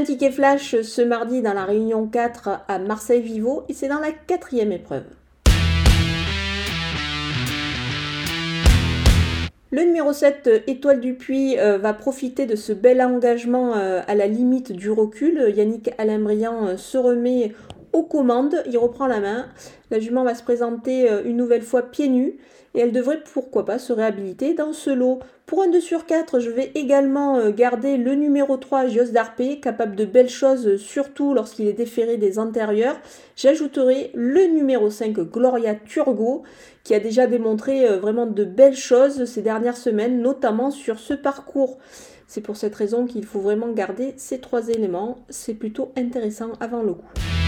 Un ticket flash ce mardi dans la Réunion 4 à Marseille-Vivo et c'est dans la quatrième épreuve. Le numéro 7, Étoile du Puy, euh, va profiter de ce bel engagement euh, à la limite du recul. Yannick Alain-Briand euh, se remet aux commandes, il reprend la main. La jument va se présenter une nouvelle fois pieds nus et elle devrait pourquoi pas se réhabiliter dans ce lot. Pour un 2 sur 4, je vais également garder le numéro 3, Gios d'Arpé, capable de belles choses, surtout lorsqu'il est déféré des antérieurs. J'ajouterai le numéro 5, Gloria Turgo, qui a déjà démontré euh, vraiment de belles choses ces dernières semaines, notamment sur ce parcours. C'est pour cette raison qu'il faut vraiment garder ces trois éléments. C'est plutôt intéressant avant le coup.